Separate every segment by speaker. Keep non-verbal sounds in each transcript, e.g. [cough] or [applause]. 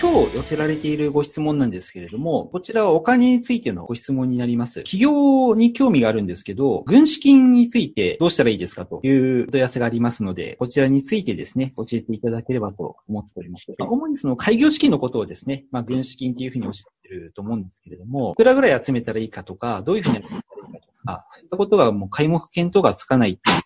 Speaker 1: 今日寄せられているご質問なんですけれども、こちらはお金についてのご質問になります。企業に興味があるんですけど、軍資金についてどうしたらいいですかという問い合わせがありますので、こちらについてですね、教えていただければと思っております。主にその開業資金のことをですね、まあ軍資金っていうふうにおっしゃってると思うんですけれども、いくらぐらい集めたらいいかとか、どういうふうに集めたらいいかとか、そういったことがもう開目見当がつかないっていう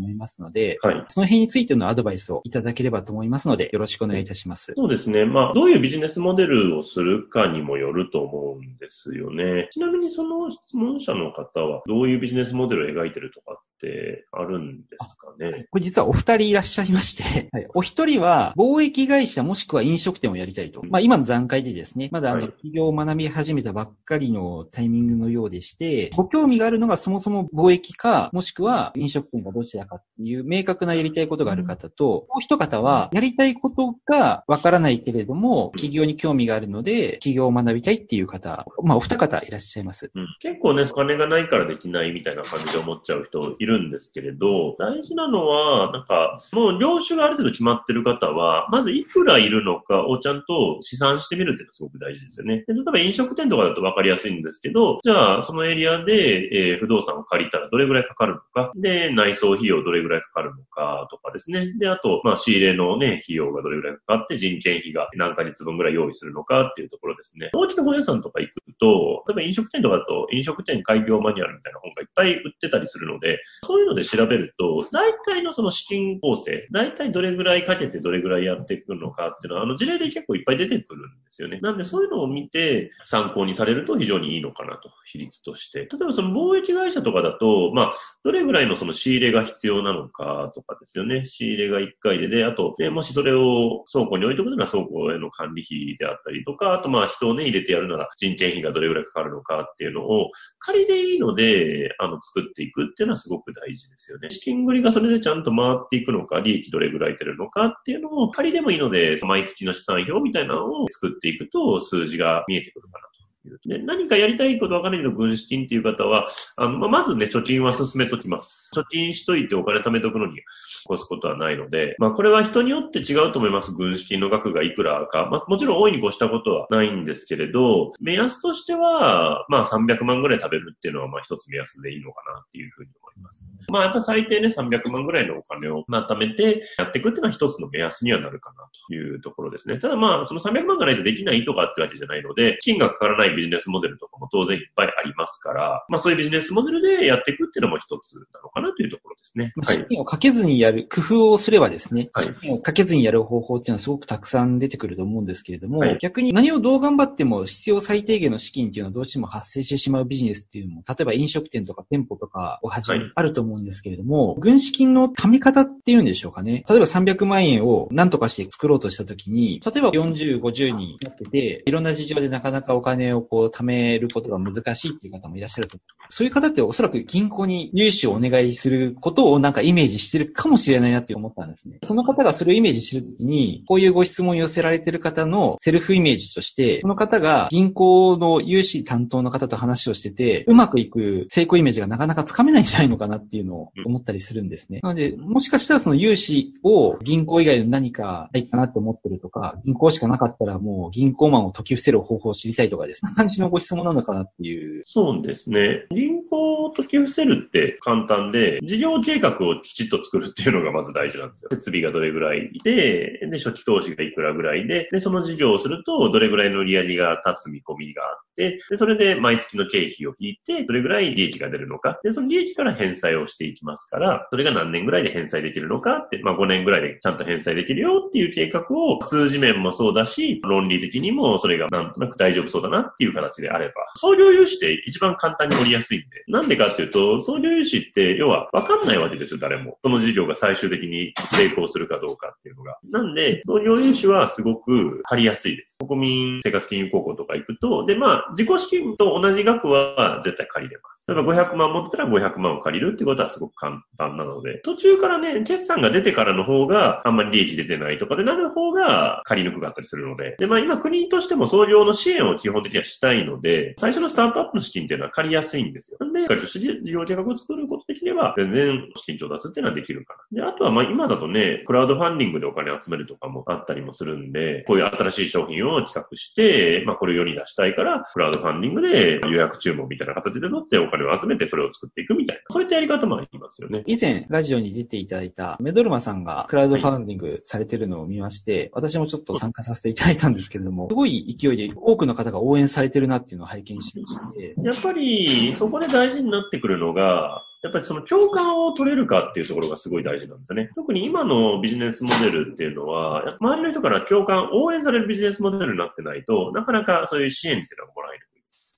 Speaker 1: 思いますので、はい、その辺についてのアドバイスをいただければと思いますので、よろしくお願いいたします。
Speaker 2: そうですね。まあ、どういうビジネスモデルをするかにもよると思うんですよね。ちなみにその質問者の方は、どういうビジネスモデルを描いてるとかってあるんですかね。
Speaker 1: これ実はお二人いらっしゃいまして [laughs] はい、お一人は貿易会社もしくは飲食店をやりたいと。まあ今の段階でですね、まだあの、企業を学び始めたばっかりのタイミングのようでして、ご興味があるのがそもそも貿易か、もしくは飲食店かどちらかっていう明確なやりたいことがある方と、もう一方はやりたいことがわからないけれども、企業に興味があるので、企業を学びたいっていう方、まあお二方いらっしゃいます。
Speaker 2: うん、結構ね、お金がないからできないみたいな感じで思っちゃう人いるるんですけれど、大事なのは、なんか、もう業種がある程度決まってる方は、まずいくらいるのかをちゃんと試算してみるっていうのがすごく大事ですよね。で例えば飲食店とかだと分かりやすいんですけど、じゃあそのエリアで、えー、不動産を借りたらどれぐらいかかるのか、で、内装費用どれぐらいかかるのかとかですね。で、あと、まあ仕入れのね、費用がどれぐらいかかって、人件費が何ヶ月分ぐらい用意するのかっていうところですね。大きな本屋さんとか行くと、例えば飲食店とかだと飲食店開業マニュアルみたいな本がいっぱい売ってたりするので、そういうので調べると、大体のその資金構成、大体どれぐらいかけてどれぐらいやっていくのかっていうのは、あの事例で結構いっぱい出てくるんですよね。なんでそういうのを見て参考にされると非常にいいのかなと、比率として。例えばその貿易会社とかだと、まあ、どれぐらいのその仕入れが必要なのかとかですよね。仕入れが1回で、で、あと、でもしそれを倉庫に置いとくなら倉庫への管理費であったりとか、あとまあ人をね、入れてやるなら人件費がどれぐらいかかるのかっていうのを、仮でいいので、あの、作っていくっていうのはすごく大事ですよね。資金繰りがそれでちゃんと回っていくのか、利益どれぐらい出るのかっていうのを、仮でもいいので、毎月の資産表みたいなのを作っていくと、数字が見えてくるかなと。で何かやりたいことわかんないけど、軍資金っていう方は、あの、ま、ずね、貯金は進めときます。貯金しといてお金貯めとくのに起こすことはないので、まあ、これは人によって違うと思います。軍資金の額がいくらか。まあ、もちろん大いに越したことはないんですけれど、目安としては、まあ、300万ぐらい食べるっていうのは、まあ、一つ目安でいいのかなっていうふうに思います。まあ、やっぱ最低ね、300万ぐらいのお金を、まあ、貯めてやっていくっていうのは一つの目安にはなるかなというところですね。ただまあ、その300万がないとできないとかってわけじゃないので、金がかからないビジネスモデルとかも当然いっぱいありますから、まあそういうビジネスモデルでやっていくっていうのも一つなのかなというところですね。
Speaker 1: 資金をかけずにやる、工夫をすればですね、はい、資金をかけずにやる方法っていうのはすごくたくさん出てくると思うんですけれども、はい、逆に何をどう頑張っても必要最低限の資金っていうのはどうしても発生してしまうビジネスっていうのも、例えば飲食店とか店舗とかをはじめ、はい、あると思うんですけれども、軍資金の貯め方っていうんでしょうかね。例えば300万円を何とかして作ろうとしたときに、例えば40、50になってて、いろんな事情でなかなかお金をこう貯めることが難しいっていう方もいらっしゃると思う。そういう方っておそらく銀行に融資をお願いすることをなんかイメージしてるかもしれないなって思ったんですね。その方がそれをイメージしてるときに、こういうご質問を寄せられてる方のセルフイメージとして、この方が銀行の融資担当の方と話をしてて、うまくいく成功イメージがなかなかつかめないんじゃないのかなっていうのを思ったりするんですね。なので、もしかしたらその融資を銀行以外の何かないかなって思ってるとか、銀行しかなかったらもう銀行マンを解き伏せる方法を知りたいとかですね、感じのご質問なのかなっていう。
Speaker 2: そうですね。銀行を解き伏せるって簡単で、事業計画をきちっと作るっていうのがまず大事なんですよ。設備がどれぐらいで、で、初期投資がいくらぐらいで、で、その事業をすると、どれぐらいの利上げが立つ見込みがあって、で、それで毎月の経費を引いて、どれぐらい利益が出るのか。で、その利益から返済をしていきますから、それが何年ぐらいで返済できるのかって、まあ5年ぐらいでちゃんと返済できるよっていう計画を、数字面もそうだし、論理的にもそれがなんとなく大丈夫そうだなっていう形であれば、創業融資って一番簡単に乗りやすいんで。なんでかっていうと、創業融資って、要は分かんないわけですよ、誰も。その事業が最終的に成功するかどうかっていうのが。なんで、創業融資はすごく借りやすいです。国民生活金融高校とか行くと、で、まあ、自己資金と同じ額は絶対借りれます。例えば500万持ってたら500万を借りるってことはすごく簡単なので、途中からね、決算が出てからの方があんまり利益出てないとかでなる方がが借りにくかったりするので、で、まあ今国としても創業の支援を基本的にはしたいので、最初のスタートアップの資金っていうのは借りやすいんですよ。で、しっかりと事業計画を作ることできれば、全然資金調達っていうのはできるかな。で、あとはまあ今だとね、クラウドファンディングでお金集めるとかもあったりもするんで、こういう新しい商品を企画して、まあこれを世に出したいから、クラウドファンディングで予約注文みたいな形で取ってお金を集めてそれを作っていくみたいな、そういったやり方もありますよね。
Speaker 1: 以前、ラジオに出ていただいたメドルマさんがクラウドファンディングされてるのを見まして、はい、私もちょっと参加させていただいたんですけれども、すごい勢いで多くの方が応援されてるなっていうのを拝見しまして。
Speaker 2: やっぱり、そこで大事になってくるのが、やっぱりその共感を取れるかっていうところがすごい大事なんですよね。特に今のビジネスモデルっていうのは、周りの人から共感、応援されるビジネスモデルになってないと、なかなかそういう支援っていうのはもらえる。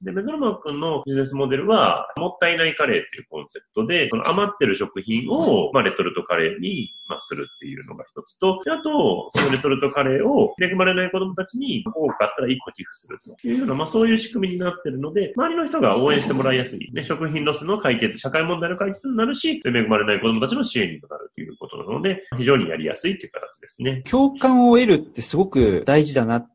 Speaker 2: で、メドルマ君のビジネスモデルは、もったいないカレーっていうコンセプトで、その余ってる食品を、まあ、レトルトカレーに、まあ、するっていうのが一つと、あと、そのレトルトカレーを恵まれない子供たちに多く買ったら1個寄付するというような、まあ、そういう仕組みになってるので、周りの人が応援してもらいやすい。ね、食品ロスの解決、社会問題の解決になるし、恵まれない子供たちの支援にもなるということなので、非常にやりやすいという形ですね。
Speaker 1: 共感を得るってすごく大事だな、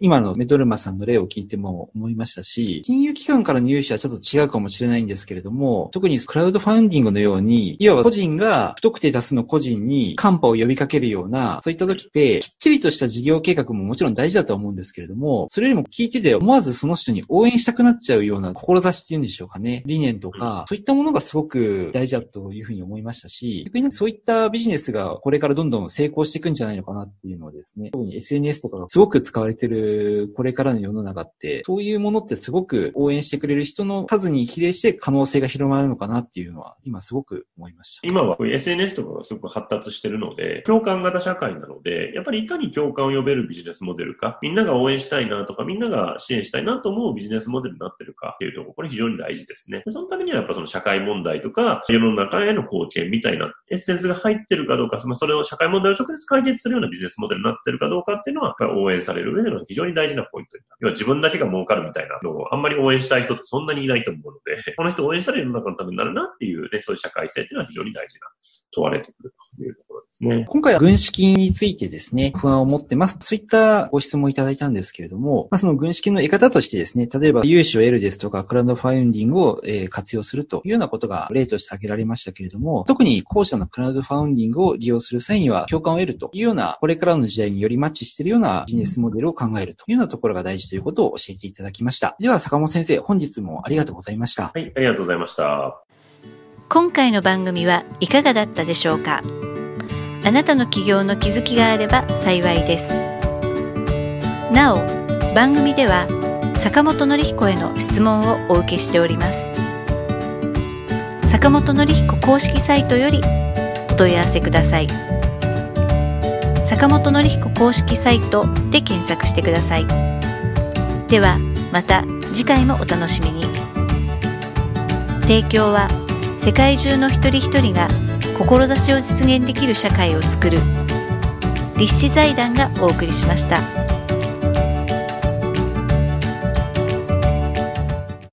Speaker 1: 今のメドルマさんの例を聞いても思いましたし、金融機関からの融資はちょっと違うかもしれないんですけれども、特にクラウドファンディングのように、いわば個人が不特定多数の個人にカンパを呼びかけるような、そういった時って、きっちりとした事業計画ももちろん大事だと思うんですけれども、それよりも聞いてて思わずその人に応援したくなっちゃうような志っていうんでしょうかね。理念とか、そういったものがすごく大事だというふうに思いましたし、逆にそういったビジネスがこれからどんどん成功していくんじゃないのかなっていうのはですね、特に SNS とかがすごく使われてるこれからの世の中って、そういうものってすごく応援してくれる人の数に比例して可能性が広まるのかなっていうのは、今すごく思いました。
Speaker 2: 今は SNS とかがすごく発達してるので、共感型社会なので、やっぱりいかに共感を呼べるビジネスモデルか、みんなが応援したいなとか、みんなが支援したいなと思うビジネスモデルになってるかっていうところ、これ非常に大事ですね。そのためにはやっぱその社会問題とか、世の中への貢献みたいなエッセンスが入ってるかどうか、まあ、それを社会問題を直接解決するようなビジネスモデルになってるかどうかっていうのは、応援される上での非常に大事なポイントになる。分だけが儲かるみたいなのをあんまり応援したい人ってそんなにいないと思うので、[laughs] この人応援される世の中のためになるなっていうね、そういう社会性っていうのは非常に大事な、問われてくるというところですね。
Speaker 1: 今回は軍資金についてですね、不安を持ってます。そういったご質問いただいたんですけれども、まあ、その軍資金の得方としてですね、例えば融資を得るですとか、クラウドファインディングを、え活用するというようなことが例として挙げられましたけれども、特に後者のクラウドファウンディングを利用する際には共感を得るというような、これからの時代によりマッチしているようなビジネスモデルを考えるというようなところが大事ということを教えていただきました。では、坂本先生、本日もありがとうございました。
Speaker 2: はい、ありがとうございました。
Speaker 3: 今回の番組はいかがだったでしょうか？あなたの起業の気づきがあれば幸いです。なお、番組では坂本典彦への質問をお受けしております。坂本典彦公式サイトよりお問い合わせください。坂本典彦公式サイトで検索してください。では、また次回もお楽しみに。提供は世界中の一人一人が志を実現できる社会をつくる立志財団がお送りしました。